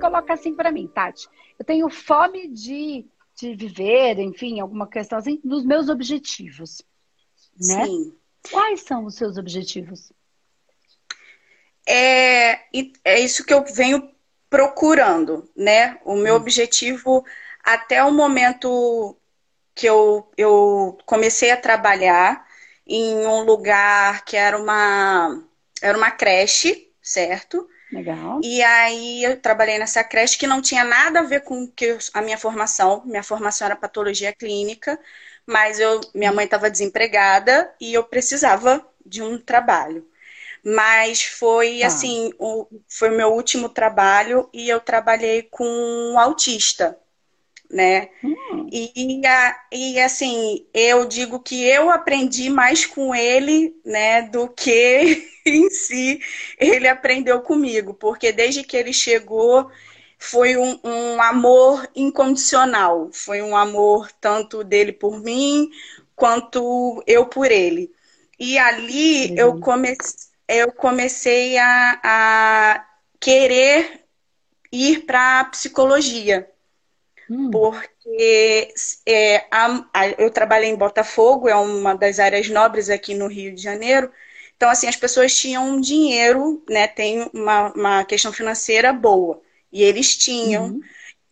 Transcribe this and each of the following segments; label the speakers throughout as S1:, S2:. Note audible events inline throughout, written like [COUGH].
S1: coloca assim para mim, Tati. Eu tenho fome de, de viver, enfim, alguma questão assim, nos meus objetivos. Né? Sim. Quais são os seus objetivos?
S2: É, é isso que eu venho procurando, né? O meu hum. objetivo até o momento que eu, eu comecei a trabalhar em um lugar que era uma, era uma creche, certo?
S1: Legal.
S2: E aí eu trabalhei nessa creche que não tinha nada a ver com que a minha formação. Minha formação era patologia clínica, mas eu, minha mãe estava desempregada e eu precisava de um trabalho. Mas foi ah. assim, o, foi o meu último trabalho e eu trabalhei com um autista, né? Hum. E, e assim, eu digo que eu aprendi mais com ele, né, do que [LAUGHS] em si ele aprendeu comigo, porque desde que ele chegou foi um, um amor incondicional, foi um amor tanto dele por mim quanto eu por ele. E ali eu, come, eu comecei a, a querer ir para a psicologia. Hum. Porque é, a, a, eu trabalhei em Botafogo, é uma das áreas nobres aqui no Rio de Janeiro, então, assim, as pessoas tinham dinheiro, né? Tem uma, uma questão financeira boa. E eles tinham. Uhum.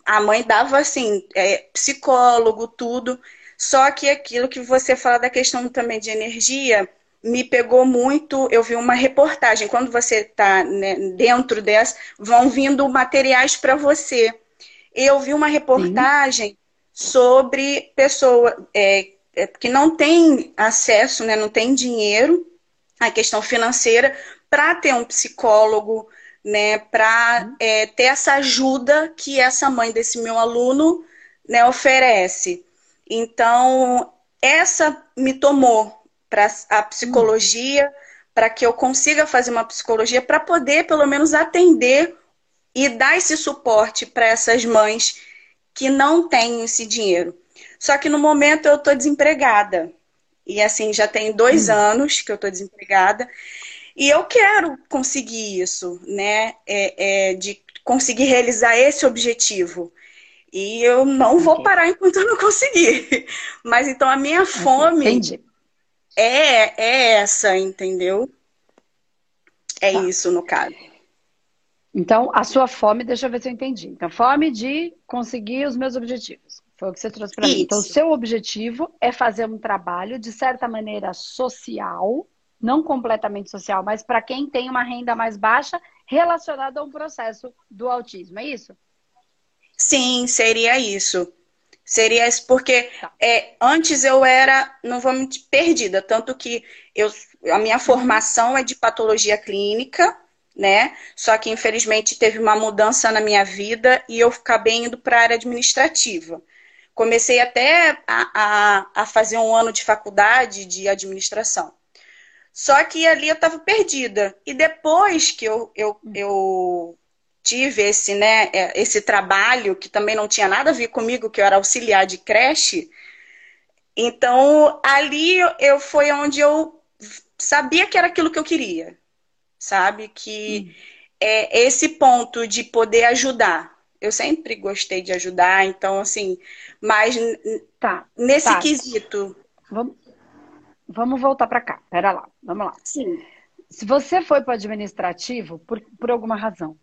S2: A mãe dava, assim, é, psicólogo, tudo. Só que aquilo que você fala da questão também de energia me pegou muito. Eu vi uma reportagem. Quando você está né, dentro dessa, vão vindo materiais para você. Eu vi uma reportagem sobre pessoa é, é, que não tem acesso, né, não tem dinheiro a questão financeira para ter um psicólogo, né, para é, ter essa ajuda que essa mãe desse meu aluno né, oferece. Então, essa me tomou para a psicologia, para que eu consiga fazer uma psicologia, para poder, pelo menos, atender e dar esse suporte para essas mães que não têm esse dinheiro. Só que no momento eu estou desempregada. E assim, já tem dois hum. anos que eu estou desempregada. E eu quero conseguir isso, né? É, é, de conseguir realizar esse objetivo. E eu não vou parar enquanto eu não conseguir. [LAUGHS] Mas então a minha fome é, é essa, entendeu? É tá. isso no caso.
S1: Então, a sua fome, deixa eu ver se eu entendi. Então, fome de conseguir os meus objetivos. Foi o que você trouxe para mim. Então, o seu objetivo é fazer um trabalho, de certa maneira, social, não completamente social, mas para quem tem uma renda mais baixa relacionada a um processo do autismo, é isso?
S2: Sim, seria isso. Seria isso, porque tá. é, antes eu era, não vou mentir, perdida. Tanto que eu, a minha formação é de patologia clínica, né? Só que infelizmente teve uma mudança na minha vida e eu acabei indo para a área administrativa. Comecei até a, a, a fazer um ano de faculdade de administração. Só que ali eu estava perdida. E depois que eu, eu, eu tive esse, né, é, esse trabalho, que também não tinha nada a ver comigo, que eu era auxiliar de creche, então ali eu foi onde eu sabia que era aquilo que eu queria. Sabe? Que hum. é esse ponto de poder ajudar. Eu sempre gostei de ajudar, então assim, mas tá, nesse tá. quesito.
S1: Vamos, vamos voltar para cá. Pera lá, vamos lá.
S2: Sim.
S1: Se você foi para o administrativo, por, por alguma razão.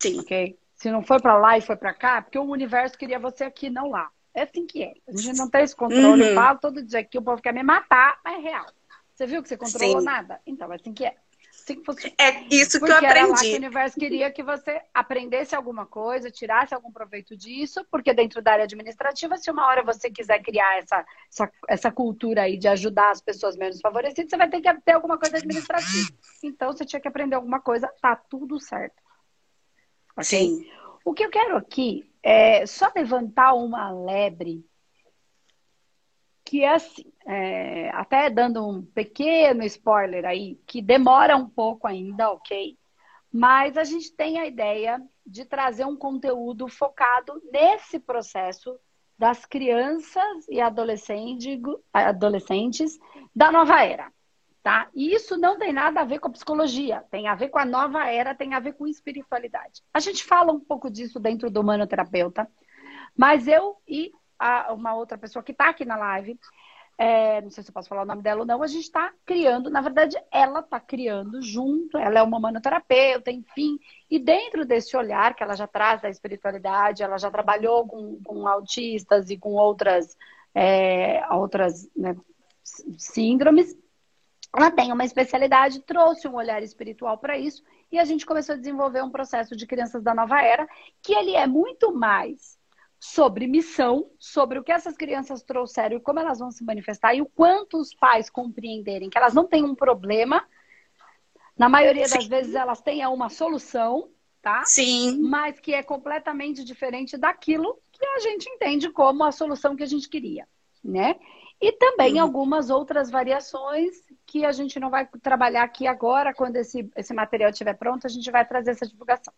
S2: Sim.
S1: Ok? Se não foi para lá e foi para cá, porque o universo queria você aqui, não lá. É assim que é. A gente não tem esse controle. Uhum. Eu falo todo dia que o povo quer me matar, mas é real. Você viu que você controlou Sim. nada? Então, é assim que é. Assim
S2: fosse... É isso que eu aprendi. Que
S1: o universo queria que você aprendesse alguma coisa, tirasse algum proveito disso, porque dentro da área administrativa, se uma hora você quiser criar essa, essa, essa cultura aí de ajudar as pessoas menos favorecidas, você vai ter que ter alguma coisa administrativa. Então, você tinha que aprender alguma coisa, tá tudo certo.
S2: Okay? Sim.
S1: O que eu quero aqui é só levantar uma lebre que é assim, é, até dando um pequeno spoiler aí, que demora um pouco ainda, ok? Mas a gente tem a ideia de trazer um conteúdo focado nesse processo das crianças e adolescentes, da nova era. tá? E isso não tem nada a ver com a psicologia, tem a ver com a nova era, tem a ver com espiritualidade. A gente fala um pouco disso dentro do manoterapeuta, mas eu e a, uma outra pessoa que está aqui na live, é, não sei se eu posso falar o nome dela ou não, a gente está criando, na verdade, ela está criando junto, ela é uma manoterapeuta, enfim, e dentro desse olhar que ela já traz da espiritualidade, ela já trabalhou com, com autistas e com outras, é, outras né, síndromes, ela tem uma especialidade, trouxe um olhar espiritual para isso, e a gente começou a desenvolver um processo de crianças da nova era, que ele é muito mais sobre missão, sobre o que essas crianças trouxeram e como elas vão se manifestar, e o quanto os pais compreenderem que elas não têm um problema. Na maioria das Sim. vezes elas têm uma solução, tá?
S2: Sim.
S1: Mas que é completamente diferente daquilo que a gente entende como a solução que a gente queria, né? E também uhum. algumas outras variações que a gente não vai trabalhar aqui agora, quando esse, esse material estiver pronto, a gente vai trazer essa divulgação.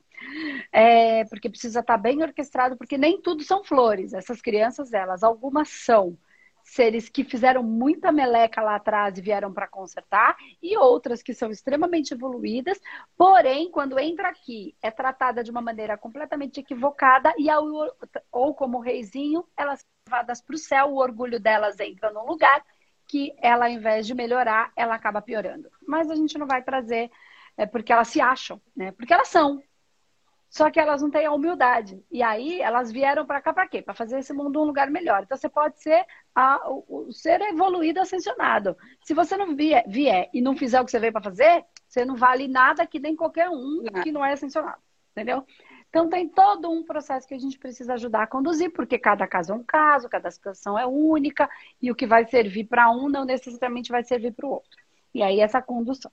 S1: É, porque precisa estar bem orquestrado, porque nem tudo são flores. Essas crianças, elas, algumas são seres que fizeram muita meleca lá atrás e vieram para consertar, e outras que são extremamente evoluídas, porém, quando entra aqui, é tratada de uma maneira completamente equivocada, e ao, ou como reizinho, elas são levadas para o céu, o orgulho delas entra num lugar que ela, ao invés de melhorar, ela acaba piorando. Mas a gente não vai trazer, é, porque elas se acham, né? Porque elas são, só que elas não têm a humildade. E aí elas vieram para cá para quê? Para fazer esse mundo um lugar melhor. Então você pode ser a, o, o ser evoluído, ascensionado. Se você não vier, vier, e não fizer o que você veio para fazer, você não vale nada que nem qualquer um que não é ascensionado. Entendeu? Então tem todo um processo que a gente precisa ajudar a conduzir, porque cada caso é um caso, cada situação é única, e o que vai servir para um não necessariamente vai servir para o outro. E aí essa condução.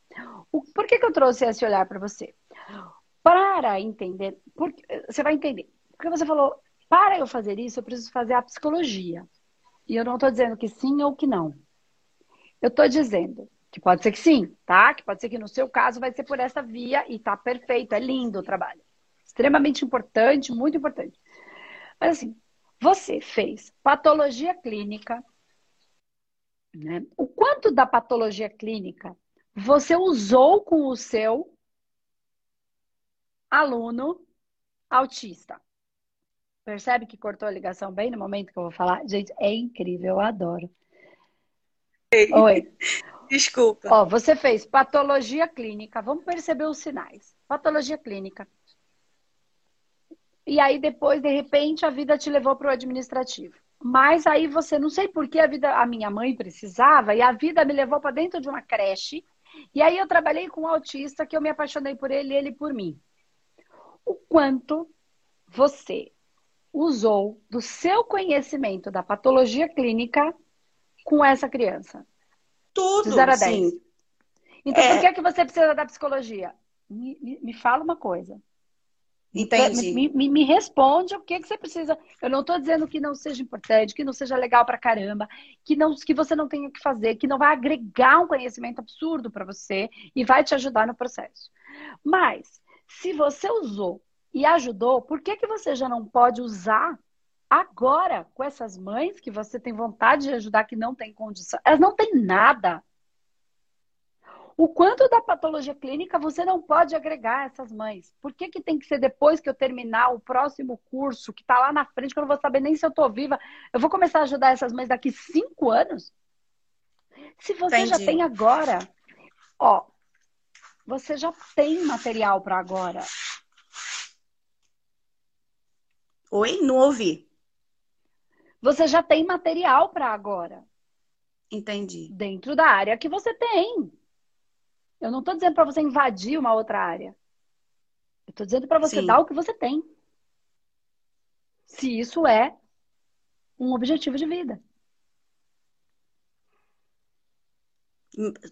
S1: O, por que, que eu trouxe esse olhar para você? Para entender, porque, você vai entender. Porque você falou, para eu fazer isso, eu preciso fazer a psicologia. E eu não estou dizendo que sim ou que não. Eu estou dizendo que pode ser que sim, tá? Que pode ser que no seu caso vai ser por essa via e tá perfeito, é lindo o trabalho. Extremamente importante, muito importante. Mas assim, você fez patologia clínica, né? O quanto da patologia clínica você usou com o seu aluno autista. Percebe que cortou a ligação bem no momento que eu vou falar? Gente, é incrível, eu adoro.
S2: Ei. Oi. [LAUGHS] Desculpa.
S1: Ó, você fez patologia clínica, vamos perceber os sinais. Patologia clínica. E aí depois, de repente, a vida te levou para o administrativo. Mas aí você, não sei por que a vida, a minha mãe precisava, e a vida me levou para dentro de uma creche. E aí eu trabalhei com um autista que eu me apaixonei por ele e ele por mim o quanto você usou do seu conhecimento da patologia clínica com essa criança.
S2: Tudo.
S1: De 0 a 10. Sim. Então, é... por que, é que você precisa da psicologia? Me, me, me fala uma coisa.
S2: Entendi.
S1: Me, me, me, responde o que, que você precisa. Eu não estou dizendo que não seja importante, que não seja legal pra caramba, que, não, que você não tenha que fazer, que não vai agregar um conhecimento absurdo para você e vai te ajudar no processo. Mas se você usou e ajudou, por que, que você já não pode usar agora com essas mães que você tem vontade de ajudar, que não tem condição? Elas não têm nada. O quanto da patologia clínica você não pode agregar essas mães? Por que, que tem que ser depois que eu terminar o próximo curso, que está lá na frente, que eu não vou saber nem se eu estou viva? Eu vou começar a ajudar essas mães daqui cinco anos? Se você Entendi. já tem agora, ó, você já tem material para agora.
S2: Oi? Não ouvi.
S1: Você já tem material para agora.
S2: Entendi.
S1: Dentro da área que você tem. Eu não estou dizendo para você invadir uma outra área. Eu estou dizendo para você Sim. dar o que você tem. Se isso é um objetivo de vida.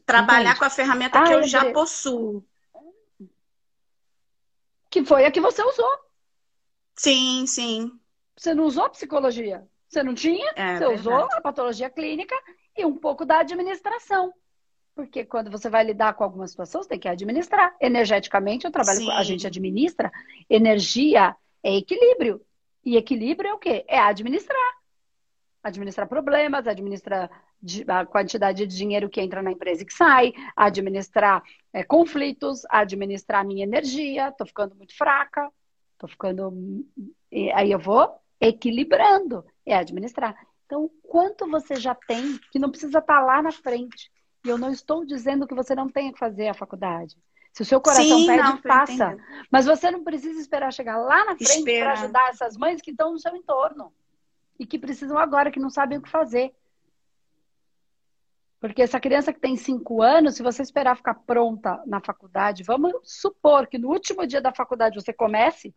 S2: Trabalhar Entendi. com a ferramenta ah, que eu já possuo.
S1: Que foi a que você usou.
S2: Sim, sim.
S1: Você não usou psicologia. Você não tinha, é, você verdade. usou a patologia clínica e um pouco da administração. Porque quando você vai lidar com alguma situação, você tem que administrar. Energeticamente, eu trabalho com, a gente administra. Energia é equilíbrio. E equilíbrio é o quê? É administrar. Administrar problemas, administrar a quantidade de dinheiro que entra na empresa e que sai, administrar é, conflitos, administrar minha energia, estou ficando muito fraca, estou ficando. Aí eu vou equilibrando, é administrar. Então, quanto você já tem que não precisa estar tá lá na frente? E eu não estou dizendo que você não tenha que fazer a faculdade. Se o seu coração Sim, pede, não, faça. Mas você não precisa esperar chegar lá na frente para ajudar essas mães que estão no seu entorno. E que precisam agora, que não sabem o que fazer. Porque essa criança que tem cinco anos, se você esperar ficar pronta na faculdade, vamos supor que no último dia da faculdade você comece,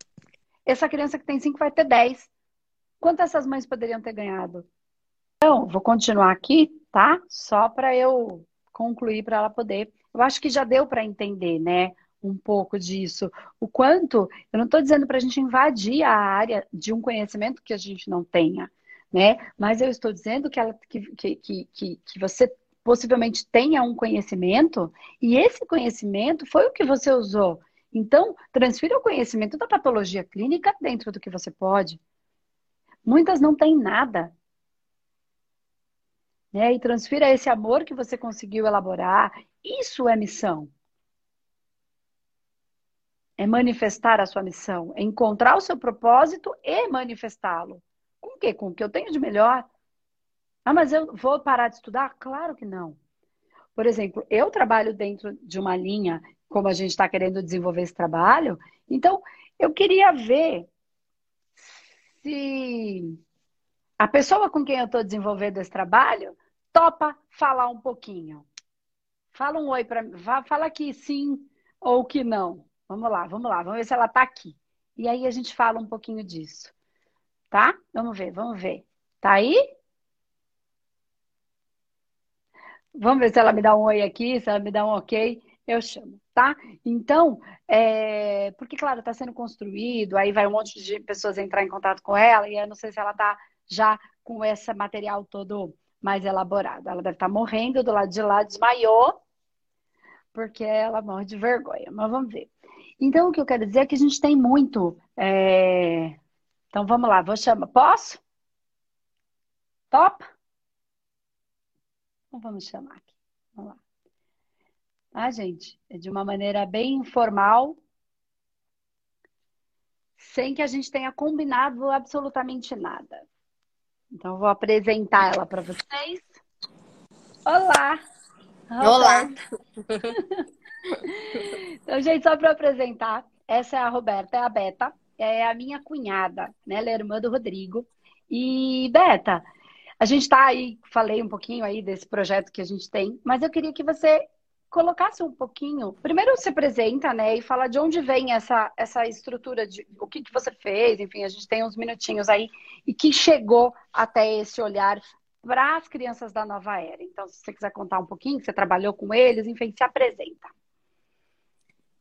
S1: essa criança que tem cinco vai ter dez. Quanto essas mães poderiam ter ganhado? Então, vou continuar aqui, tá? Só para eu concluir para ela poder. Eu acho que já deu para entender, né? Um pouco disso. O quanto, eu não estou dizendo para a gente invadir a área de um conhecimento que a gente não tenha, né? Mas eu estou dizendo que, ela, que, que, que, que você possivelmente tenha um conhecimento e esse conhecimento foi o que você usou. Então, transfira o conhecimento da patologia clínica dentro do que você pode. Muitas não têm nada. Né? E transfira esse amor que você conseguiu elaborar. Isso é missão. É manifestar a sua missão. É encontrar o seu propósito e manifestá-lo. Com o quê? Com o que eu tenho de melhor. Ah, mas eu vou parar de estudar? Claro que não. Por exemplo, eu trabalho dentro de uma linha, como a gente está querendo desenvolver esse trabalho, então eu queria ver se a pessoa com quem eu estou desenvolvendo esse trabalho topa falar um pouquinho. Fala um oi para mim. Fala aqui sim ou que não. Vamos lá, vamos lá. Vamos ver se ela está aqui. E aí a gente fala um pouquinho disso. Tá? Vamos ver, vamos ver. Tá aí? Vamos ver se ela me dá um oi aqui, se ela me dá um ok, eu chamo, tá? Então, é... porque, claro, está sendo construído, aí vai um monte de pessoas entrar em contato com ela, e eu não sei se ela está já com esse material todo mais elaborado. Ela deve estar tá morrendo do lado de lá, desmaiou, porque ela morre de vergonha, mas vamos ver. Então, o que eu quero dizer é que a gente tem muito. É... Então, vamos lá, vou chamar. Posso? Top? Então vamos chamar aqui. Vamos lá. Ah, gente, é de uma maneira bem informal, sem que a gente tenha combinado absolutamente nada. Então, vou apresentar ela para vocês. Olá!
S3: Olá! [LAUGHS]
S1: então, gente, só para apresentar, essa é a Roberta, é a Beta, é a minha cunhada, né? Ela é irmã do Rodrigo. E, Beta, a gente está aí, falei um pouquinho aí desse projeto que a gente tem, mas eu queria que você colocasse um pouquinho. Primeiro se apresenta, né, e fala de onde vem essa, essa estrutura de o que, que você fez, enfim, a gente tem uns minutinhos aí e que chegou até esse olhar para as crianças da nova era. Então, se você quiser contar um pouquinho, você trabalhou com eles, enfim, se apresenta.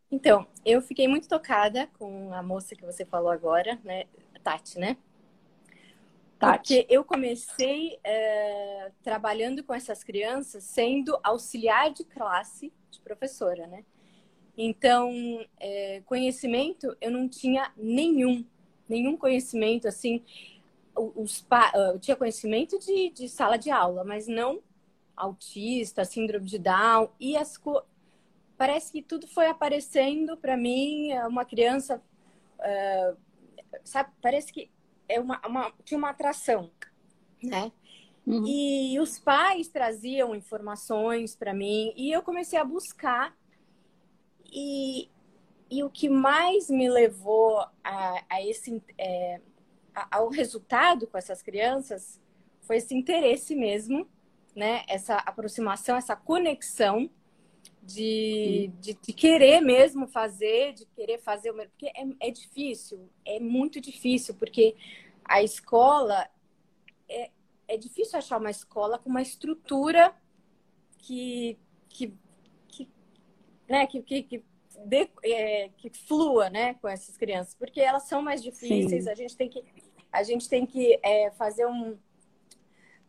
S3: Então, eu fiquei muito tocada com a moça que você falou agora, né, Tati, né? Porque eu comecei é, trabalhando com essas crianças sendo auxiliar de classe de professora, né? Então, é, conhecimento eu não tinha nenhum, nenhum conhecimento assim. Os, eu tinha conhecimento de, de sala de aula, mas não autista, síndrome de Down e as parece que tudo foi aparecendo para mim. Uma criança, uh, sabe? Parece que é uma, uma, tinha uma atração, né? Uhum. E os pais traziam informações para mim e eu comecei a buscar. E, e o que mais me levou a, a esse, é, ao resultado com essas crianças foi esse interesse mesmo, né? Essa aproximação, essa conexão de, de, de, querer mesmo fazer, de querer fazer o porque é, é difícil, é muito difícil, porque a escola é, é difícil achar uma escola com uma estrutura que que, que né que, que, que, de, é, que flua né com essas crianças porque elas são mais difíceis Sim. a gente tem que a gente tem que é, fazer um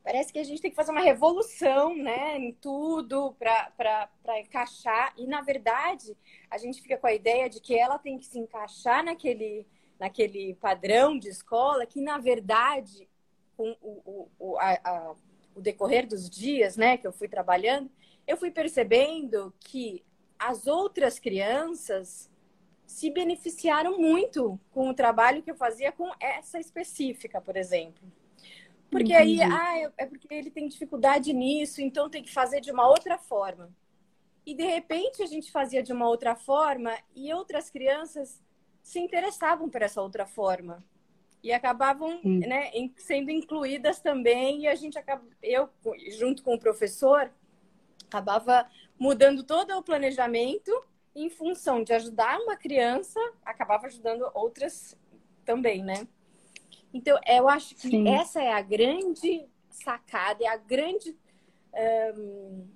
S3: parece que a gente tem que fazer uma revolução, né, em tudo para encaixar. E, na verdade, a gente fica com a ideia de que ela tem que se encaixar naquele, naquele padrão de escola, que, na verdade, com o, o, a, a, o decorrer dos dias, né, que eu fui trabalhando, eu fui percebendo que as outras crianças se beneficiaram muito com o trabalho que eu fazia com essa específica, por exemplo. Porque Entendi. aí, ah, é porque ele tem dificuldade nisso, então tem que fazer de uma outra forma. E de repente a gente fazia de uma outra forma e outras crianças se interessavam por essa outra forma e acabavam né, sendo incluídas também e a gente acaba eu junto com o professor acabava mudando todo o planejamento em função de ajudar uma criança acabava ajudando outras também né então eu acho que Sim. essa é a grande sacada é a grande um,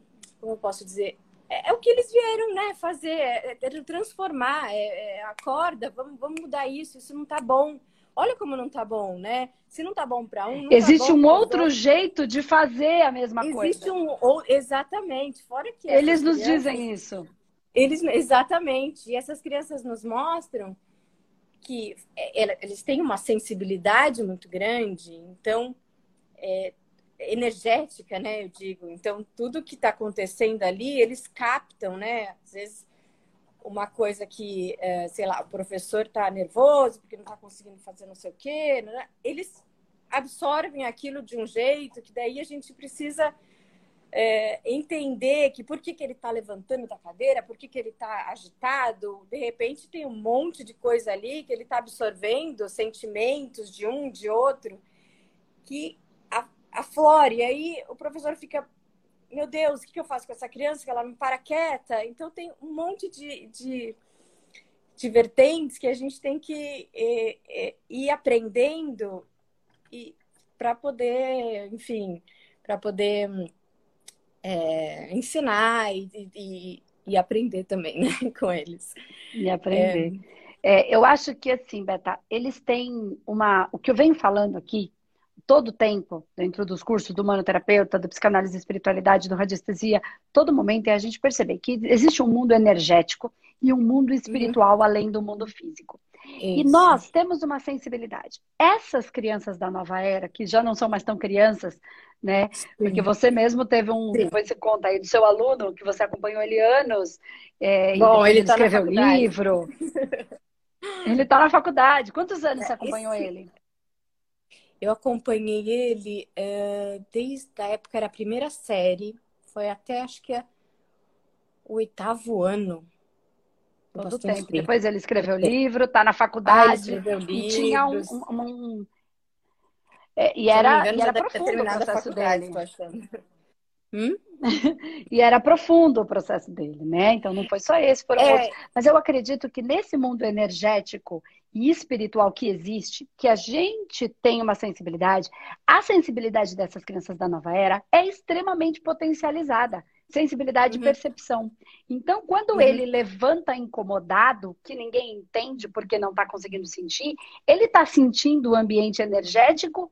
S3: como eu posso dizer é, é, o que eles vieram né, fazer, é, é transformar, é, é, acorda, vamos, vamos mudar isso, isso não está bom. Olha como não está bom, né? Se não está bom para um,
S1: tá existe
S3: tá
S1: um outro jeito de fazer a mesma
S3: existe
S1: coisa.
S3: Existe um ou, exatamente. Fora que
S1: eles nos dizem isso.
S3: Eles exatamente. E essas crianças nos mostram que é, eles têm uma sensibilidade muito grande. Então, é, energética, né? Eu digo. Então, tudo que está acontecendo ali, eles captam, né? Às vezes, uma coisa que, é, sei lá, o professor está nervoso porque não está conseguindo fazer não sei o quê, né? eles absorvem aquilo de um jeito que daí a gente precisa é, entender que por que, que ele está levantando da cadeira, por que, que ele está agitado, de repente tem um monte de coisa ali que ele está absorvendo, sentimentos de um, de outro, que aflora. E aí o professor fica, meu Deus, o que eu faço com essa criança que ela não para quieta? Então tem um monte de, de, de vertentes que a gente tem que é, é, ir aprendendo e para poder, enfim, para poder é, ensinar e, e, e, aprender também [LAUGHS] né, com eles.
S1: E aprender. É, eu acho que assim, Beta, eles têm uma. O que eu venho falando aqui todo tempo, dentro dos cursos do manoterapeuta, da psicanálise e espiritualidade, do radiestesia, todo momento é a gente perceber que existe um mundo energético e um mundo espiritual uhum. além do mundo físico. Isso. E nós temos uma sensibilidade. Essas crianças da nova era, que já não são mais tão crianças, né? Sim. Porque você mesmo teve um, Sim. depois você conta aí do seu aluno, que você acompanhou ele anos, é,
S3: Bom, ele, ele tá
S1: escreveu livro. [LAUGHS] ele está na faculdade. Quantos anos é, você acompanhou esse... ele?
S3: Eu acompanhei ele é, desde a época, era a primeira série, foi até acho que é o oitavo ano.
S1: Todo tempo. tempo. Depois ele escreveu livro, está na faculdade. Ah, e tinha um. um, um... É, e era, engano, e era profundo o processo dele. Hum? [LAUGHS] e era profundo o processo dele, né? Então não foi só esse, foram é... outros. Mas eu acredito que nesse mundo energético e espiritual que existe, que a gente tem uma sensibilidade, a sensibilidade dessas crianças da nova era é extremamente potencializada. Sensibilidade uhum. e percepção. Então, quando uhum. ele levanta incomodado, que ninguém entende porque não está conseguindo sentir, ele está sentindo o ambiente energético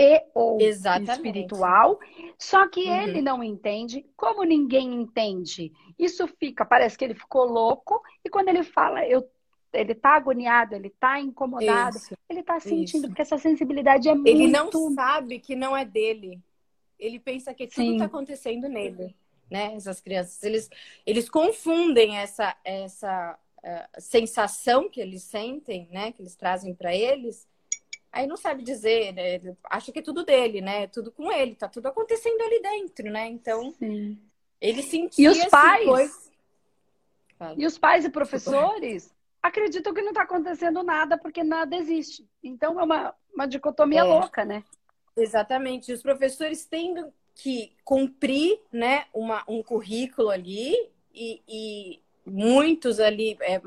S1: e ou Exatamente. espiritual, só que uhum. ele não entende, como ninguém entende. Isso fica, parece que ele ficou louco, e quando ele fala, eu ele tá agoniado, ele tá incomodado, isso, ele tá sentindo, isso. porque essa sensibilidade é muito...
S3: Ele não sabe que não é dele. Ele pensa que tudo está acontecendo nele, né? Essas crianças, eles, eles confundem essa, essa uh, sensação que eles sentem, né? Que eles trazem para eles. Aí não sabe dizer, né? acha que é tudo dele, né? Tudo com ele, tá tudo acontecendo ali dentro, né? Então, Sim. ele sentia...
S1: E os pais... Coisa... E os pais e professores acreditam que não está acontecendo nada porque nada existe. Então é uma, uma dicotomia é. louca, né?
S3: Exatamente. Os professores têm que cumprir né, uma, um currículo ali e, e muitos ali é,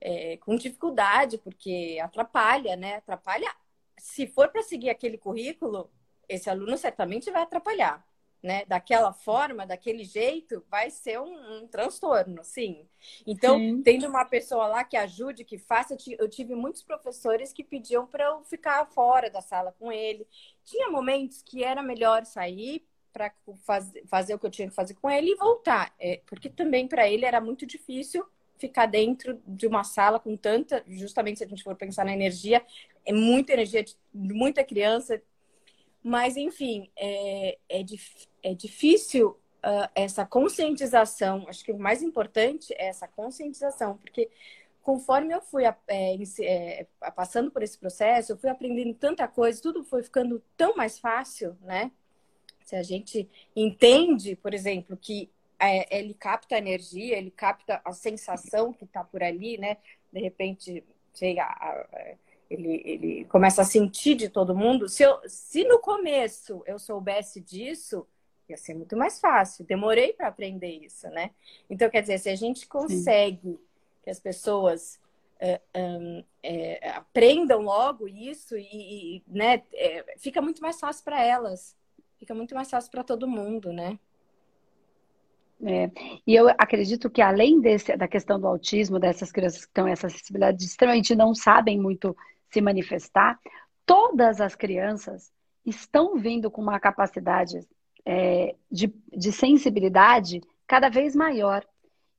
S3: é, com dificuldade, porque atrapalha, né? Atrapalha. Se for para seguir aquele currículo, esse aluno certamente vai atrapalhar né, daquela forma, daquele jeito, vai ser um, um transtorno, sim. Então, sim. tendo uma pessoa lá que ajude, que faça, eu tive muitos professores que pediam para eu ficar fora da sala com ele. Tinha momentos que era melhor sair para faz, fazer o que eu tinha que fazer com ele e voltar, é, porque também para ele era muito difícil ficar dentro de uma sala com tanta, justamente se a gente for pensar na energia, é muita energia, muita criança, Mas, enfim, é, é, é difícil uh, essa conscientização. Acho que o mais importante é essa conscientização, porque conforme eu fui é, é, passando por esse processo, eu fui aprendendo tanta coisa, tudo foi ficando tão mais fácil, né? Se a gente entende, por exemplo, que é, ele capta a energia, ele capta a sensação que está por ali, né? De repente, chega, ele, ele começa a sentir de todo mundo. Se, eu, se no começo eu soubesse disso, ia ser muito mais fácil. Demorei para aprender isso, né? Então, quer dizer, se a gente consegue Sim. que as pessoas é, é, aprendam logo isso e, e né, é, fica muito mais fácil para elas, fica muito mais fácil para todo mundo, né?
S1: É, e eu acredito que além desse, da questão do autismo, dessas crianças que têm essa acessibilidade extremamente não sabem muito se manifestar, todas as crianças estão vindo com uma capacidade é, de, de sensibilidade cada vez maior.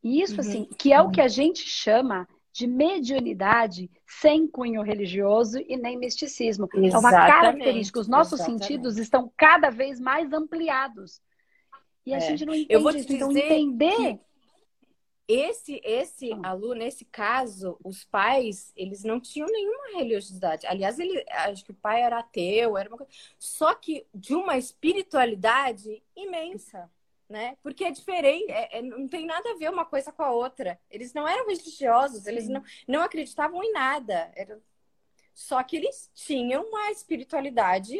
S1: E isso, uhum. assim, que é o que a gente chama de mediunidade sem cunho religioso e nem misticismo. Exatamente, é uma característica. Os nossos exatamente. sentidos estão cada vez mais ampliados. E a é. gente não entende Eu vou te Então, entender
S3: esse esse aluno, nesse caso, os pais, eles não tinham nenhuma religiosidade. Aliás, ele, acho que o pai era ateu, era uma coisa... só que de uma espiritualidade imensa, né? Porque é diferente, é, é, não tem nada a ver uma coisa com a outra. Eles não eram religiosos, eles não, não acreditavam em nada. Era... Só que eles tinham uma espiritualidade,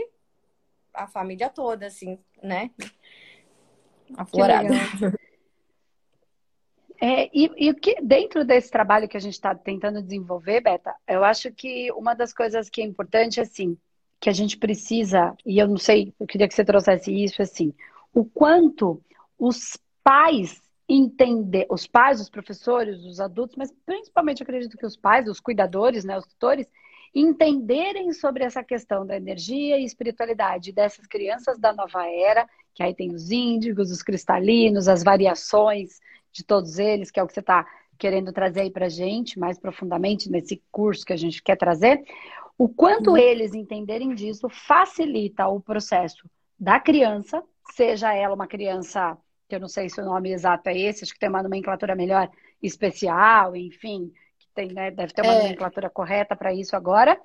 S3: a família toda, assim, né? Aflorada. [LAUGHS]
S1: É, e, e que dentro desse trabalho que a gente está tentando desenvolver, Beta, eu acho que uma das coisas que é importante, assim, que a gente precisa, e eu não sei, eu queria que você trouxesse isso, assim, o quanto os pais entender, os pais, os professores, os adultos, mas principalmente acredito que os pais, os cuidadores, né, os tutores, entenderem sobre essa questão da energia e espiritualidade dessas crianças da nova era, que aí tem os índigos, os cristalinos, as variações de todos eles, que é o que você está querendo trazer aí para gente mais profundamente nesse curso que a gente quer trazer, o quanto uhum. eles entenderem disso facilita o processo da criança, seja ela uma criança, que eu não sei se o nome exato é esse, acho que tem uma nomenclatura melhor, especial, enfim, que tem, né, deve ter uma é. nomenclatura correta para isso agora.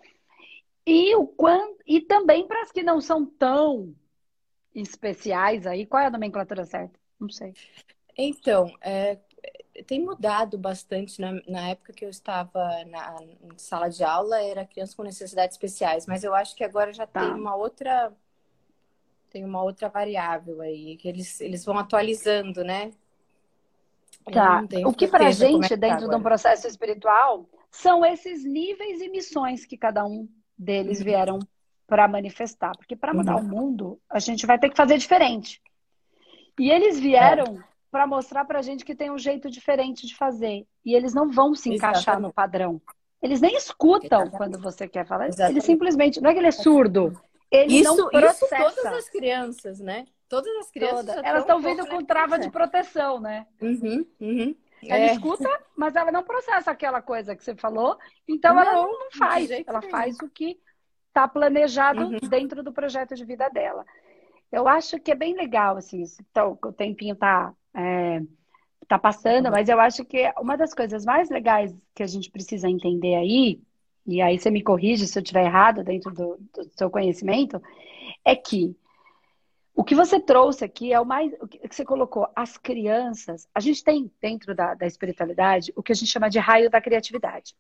S1: E, o quanto, e também para as que não são tão especiais aí, qual é a nomenclatura certa? Não sei.
S3: Então, é, tem mudado bastante. Na, na, época que eu estava na sala de aula, era criança com necessidades especiais, mas eu acho que agora já tá. tem uma outra tem uma outra variável aí, que eles, eles vão atualizando, né?
S1: Tá. O que pra gente, é dentro de um processo espiritual, são esses níveis e missões que cada um deles uhum. vieram para manifestar. Porque para mudar uhum. o mundo, a gente vai ter que fazer diferente. E eles vieram é para mostrar para a gente que tem um jeito diferente de fazer. E eles não vão se encaixar Exatamente. no padrão. Eles nem escutam Exatamente. quando você quer falar. Exatamente. Ele simplesmente. Não é que ele é surdo. Ele isso, não processa.
S3: Isso todas as crianças, né? Todas as crianças. Toda.
S1: Elas estão vindo com trava de proteção, né?
S3: Uhum, uhum.
S1: Ela é. escuta, mas ela não processa aquela coisa que você falou. Então não, ela não, faz. Ela faz o que está planejado uhum. dentro do projeto de vida dela. Eu acho que é bem legal, assim, então, o tempinho tá é, tá passando, mas eu acho que uma das coisas mais legais que a gente precisa entender aí, e aí você me corrige se eu estiver errado dentro do, do, seu conhecimento, é que o que você trouxe aqui é o mais. O que você colocou, as crianças. A gente tem dentro da, da espiritualidade o que a gente chama de raio da criatividade.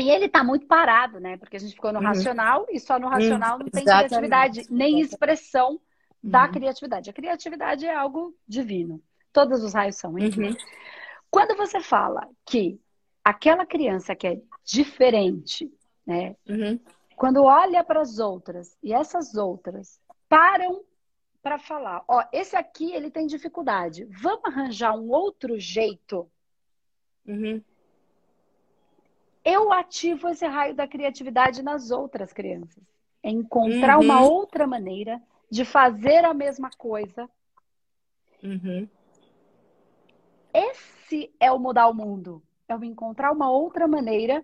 S1: E ele está muito parado, né? Porque a gente ficou no uhum. racional e só no racional uhum. não tem Exatamente. criatividade, nem expressão da uhum. criatividade. A criatividade é algo divino. Todos os raios são, enfim. Uhum. Quando você fala que aquela criança que é diferente, né? Uhum. Quando olha para as outras e essas outras param para falar, ó, esse aqui ele tem dificuldade, vamos arranjar um outro jeito. Uhum. Eu ativo esse raio da criatividade nas outras crianças. É encontrar uhum. uma outra maneira de fazer a mesma coisa uhum. Esse é o mudar o mundo. É o encontrar uma outra maneira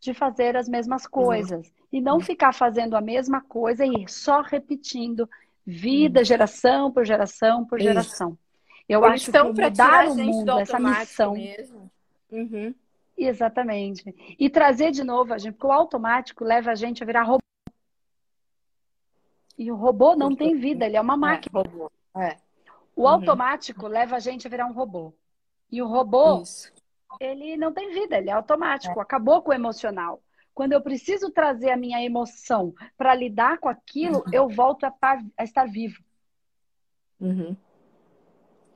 S1: de fazer as mesmas uhum. coisas. Uhum. E não ficar fazendo a mesma coisa e só repetindo vida, uhum. geração por geração por Isso. geração. Eu Eles acho que mudar o mundo, essa missão. Mesmo. Uhum. Exatamente. E trazer de novo a gente, porque o automático leva a gente a virar robô. E o robô não tem vida, ele é uma é, máquina. É, é. O uhum. automático leva a gente a virar um robô. E o robô, Isso. ele não tem vida, ele é automático, é. acabou com o emocional. Quando eu preciso trazer a minha emoção para lidar com aquilo, uhum. eu volto a, a, estar vivo.
S3: Uhum.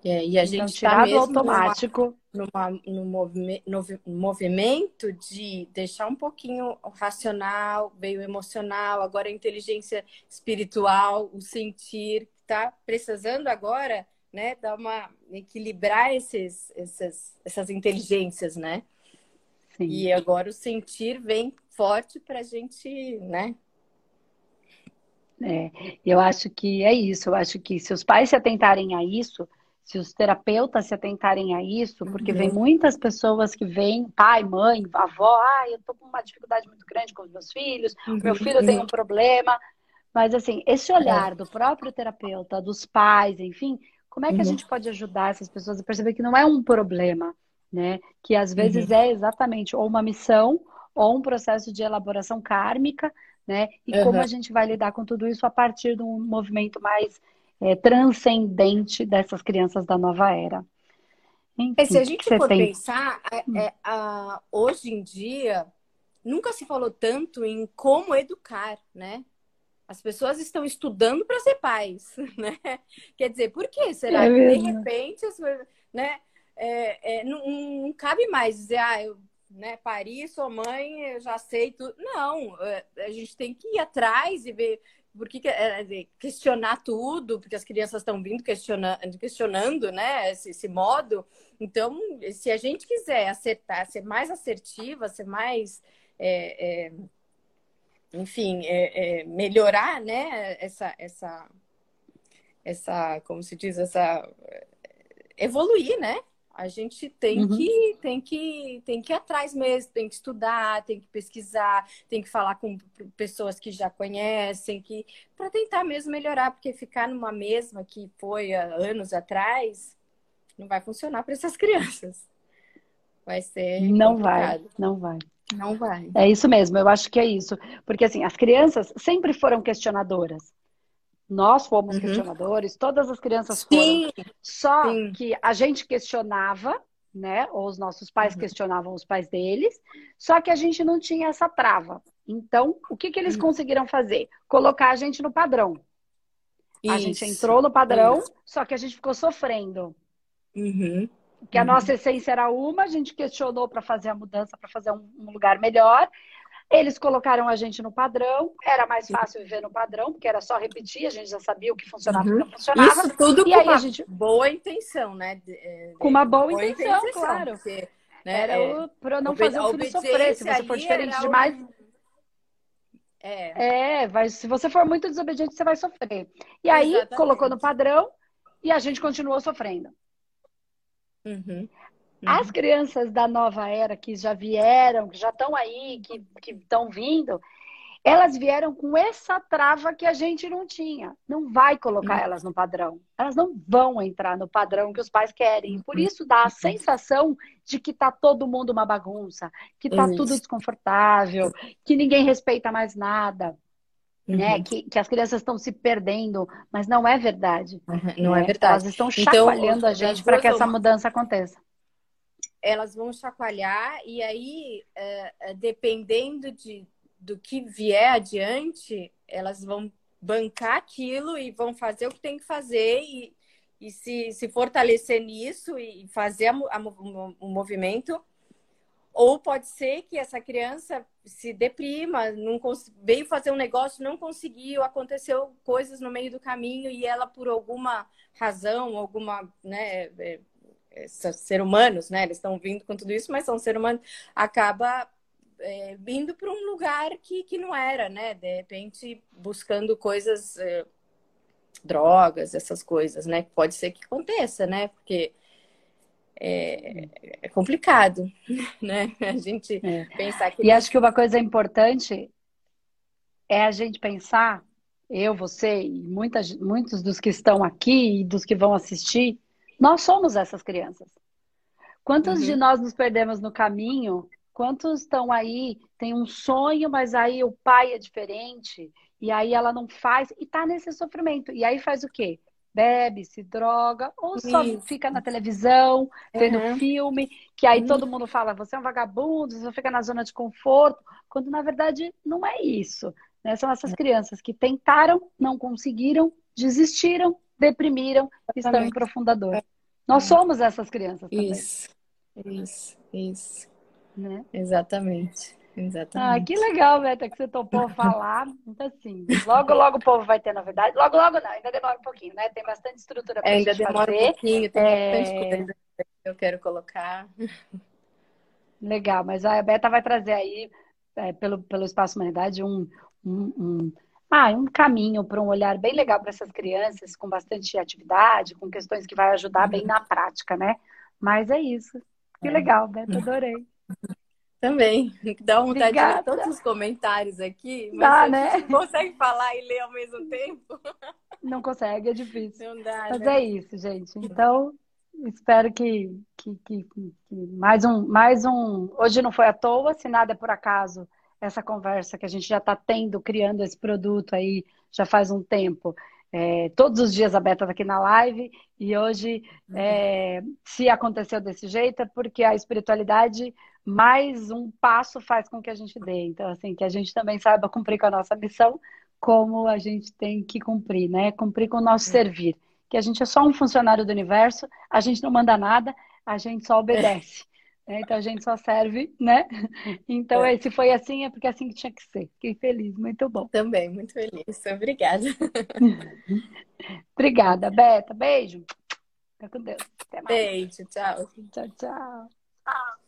S3: É, e a então, gente está mesmo automático. Numa, no, movime, no movimento de deixar um pouquinho o racional, veio o emocional, agora a inteligência espiritual, o sentir, tá precisando agora, né, dar uma equilibrar esses, essas, essas inteligências, né? Sim. E agora o sentir vem forte para a gente, né,
S1: é, eu acho que é isso. Eu acho que se os pais se atentarem a isso, se os terapeutas se atentarem a isso, porque uhum. vem muitas pessoas que vêm, pai, mãe, avó, ah, eu tô com uma dificuldade muito grande com os meus filhos, uhum. meu filho tem um problema. Mas, assim, esse olhar do próprio terapeuta, dos pais, enfim, como é que uhum. a gente pode ajudar essas pessoas a perceber que não é um problema, né? Que às vezes uhum. é exatamente ou uma missão ou um processo de elaboração kármica, né? E como a gente vai lidar com tudo isso a partir de um movimento mais é, transcendente dessas crianças da nova era.
S3: Enfim, é, se a gente for tem... pensar, é, hum. é, hoje em dia, nunca se falou tanto em como educar, né? As pessoas estão estudando para ser pais, [LAUGHS] né? Quer dizer, por que será é que de repente, né? Não, não, cabe mais dizer, ah, eu né, pari, sou mãe, eu já sei tudo. Não, a gente tem que ir atrás e ver por que é, é, questionar tudo, porque as crianças estão vindo questionando, questionando né, esse, esse, modo. Então, se a gente quiser acertar, ser mais assertiva, ser mais. É, é, enfim, é, é, melhorar né, essa, essa, essa, como se diz, essa. evoluir, né? A gente tem, uhum. que, tem, que, tem que ir atrás mesmo, tem que estudar, tem que pesquisar, tem que falar com pessoas que já conhecem, que para tentar mesmo melhorar, porque ficar numa mesma que foi há anos atrás não vai funcionar para essas [LAUGHS] crianças. Vai ser.
S1: Não complicado. vai, não vai.
S3: Não vai.
S1: É isso mesmo, eu acho que é isso. Porque assim, as crianças sempre foram questionadoras. Nós fomos uhum. questionadores, todas as crianças Sim. foram. Só Sim. que a gente questionava, né? Ou os nossos pais uhum. questionavam os pais deles, só que a gente não tinha essa trava. Então, o que, que eles uhum. conseguiram fazer? Colocar a gente no padrão. Isso. A gente entrou no padrão, Isso. só que a gente ficou sofrendo. Uhum. Que a nossa essência era uma, a gente questionou para fazer a mudança, para fazer um, um lugar melhor. Eles colocaram a gente no padrão, era mais fácil viver no padrão, porque era só repetir, a gente já sabia o que funcionava e uhum. o que não funcionava.
S3: Isso tudo e com uma gente... boa intenção, né? De,
S1: é, de... Com uma boa, boa intenção, intenção, claro. Porque, né, era é, para não fazer o filho sofrer. Se você for diferente demais. É. é, vai, se você for muito desobediente, você vai sofrer. E aí, Exatamente. colocou no padrão e a gente continuou sofrendo. Uhum. As uhum. crianças da nova era que já vieram, que já estão aí, que estão vindo, elas vieram com essa trava que a gente não tinha. Não vai colocar uhum. elas no padrão. Elas não vão entrar no padrão que os pais querem. Por uhum. isso dá a sensação de que tá todo mundo uma bagunça, que tá isso. tudo desconfortável, que ninguém respeita mais nada. Né? Uhum. Né? Que, que as crianças estão se perdendo, mas não é verdade.
S3: Uhum, não é, é verdade.
S1: Elas estão então, chacoalhando então, a gente para que essa mudança aconteça
S3: elas vão chacoalhar e aí, é, é, dependendo de, do que vier adiante, elas vão bancar aquilo e vão fazer o que tem que fazer e, e se, se fortalecer nisso e fazer a, o movimento. Ou pode ser que essa criança se deprima, não veio fazer um negócio, não conseguiu, aconteceu coisas no meio do caminho e ela, por alguma razão, alguma né, é, ser humanos, né? Eles estão vindo com tudo isso, mas são ser humanos. Acaba é, vindo para um lugar que, que não era, né? De repente buscando coisas, é, drogas, essas coisas, né? Pode ser que aconteça, né? Porque é, é complicado, [LAUGHS] né? A gente é. pensar que.
S1: E acho que uma coisa importante é a gente pensar, eu, você e muitas, muitos dos que estão aqui e dos que vão assistir, nós somos essas crianças. Quantos uhum. de nós nos perdemos no caminho? Quantos estão aí, tem um sonho, mas aí o pai é diferente, e aí ela não faz, e tá nesse sofrimento. E aí faz o quê? bebe, se droga, ou só Isso. fica na televisão, vendo uhum. filme, que aí uhum. todo mundo fala, você é um vagabundo, você fica na zona de conforto, quando na verdade não é isso. Né? São essas crianças que tentaram, não conseguiram, desistiram, deprimiram, Exatamente. estão em profundador. É. Nós somos essas crianças também.
S3: Isso, isso, isso. Né? Exatamente. Exatamente.
S1: Ah, que legal, Beta, que você topou [LAUGHS] falar. Então, assim, logo, logo o povo vai ter novidade. Logo, logo não, ainda demora um pouquinho, né? Tem bastante estrutura para é,
S3: Ainda demora fazer. um pouquinho, tem é... bastante coisa que eu quero colocar.
S1: Legal, mas a Beta vai trazer aí, é, pelo, pelo Espaço Humanidade, um, um, um, ah, um caminho para um olhar bem legal para essas crianças, com bastante atividade, com questões que vai ajudar bem na prática, né? Mas é isso. Que é. legal, Beta, adorei.
S3: Também. Dá vontade Obrigada. de ler todos os comentários aqui, mas dá, né? consegue falar e ler ao mesmo tempo?
S1: Não consegue, é difícil. Não dá, mas né? é isso, gente. Então, espero que, que, que, que, mais um, mais um. Hoje não foi à toa, se nada é por acaso, essa conversa que a gente já está tendo, criando esse produto aí já faz um tempo. É, todos os dias a Beta está aqui na live e hoje, é, se aconteceu desse jeito, é porque a espiritualidade mais um passo faz com que a gente dê. Então, assim, que a gente também saiba cumprir com a nossa missão, como a gente tem que cumprir, né? Cumprir com o nosso é. servir. Que a gente é só um funcionário do universo, a gente não manda nada, a gente só obedece. Né? Então a gente só serve, né? Então, é. se foi assim, é porque é assim que tinha que ser. Fiquei feliz, muito bom.
S3: Também, muito feliz. Obrigada. [LAUGHS]
S1: Obrigada, Beta. Beijo. Fica com Deus.
S3: Até mais. Beijo, tchau.
S1: Tchau, tchau.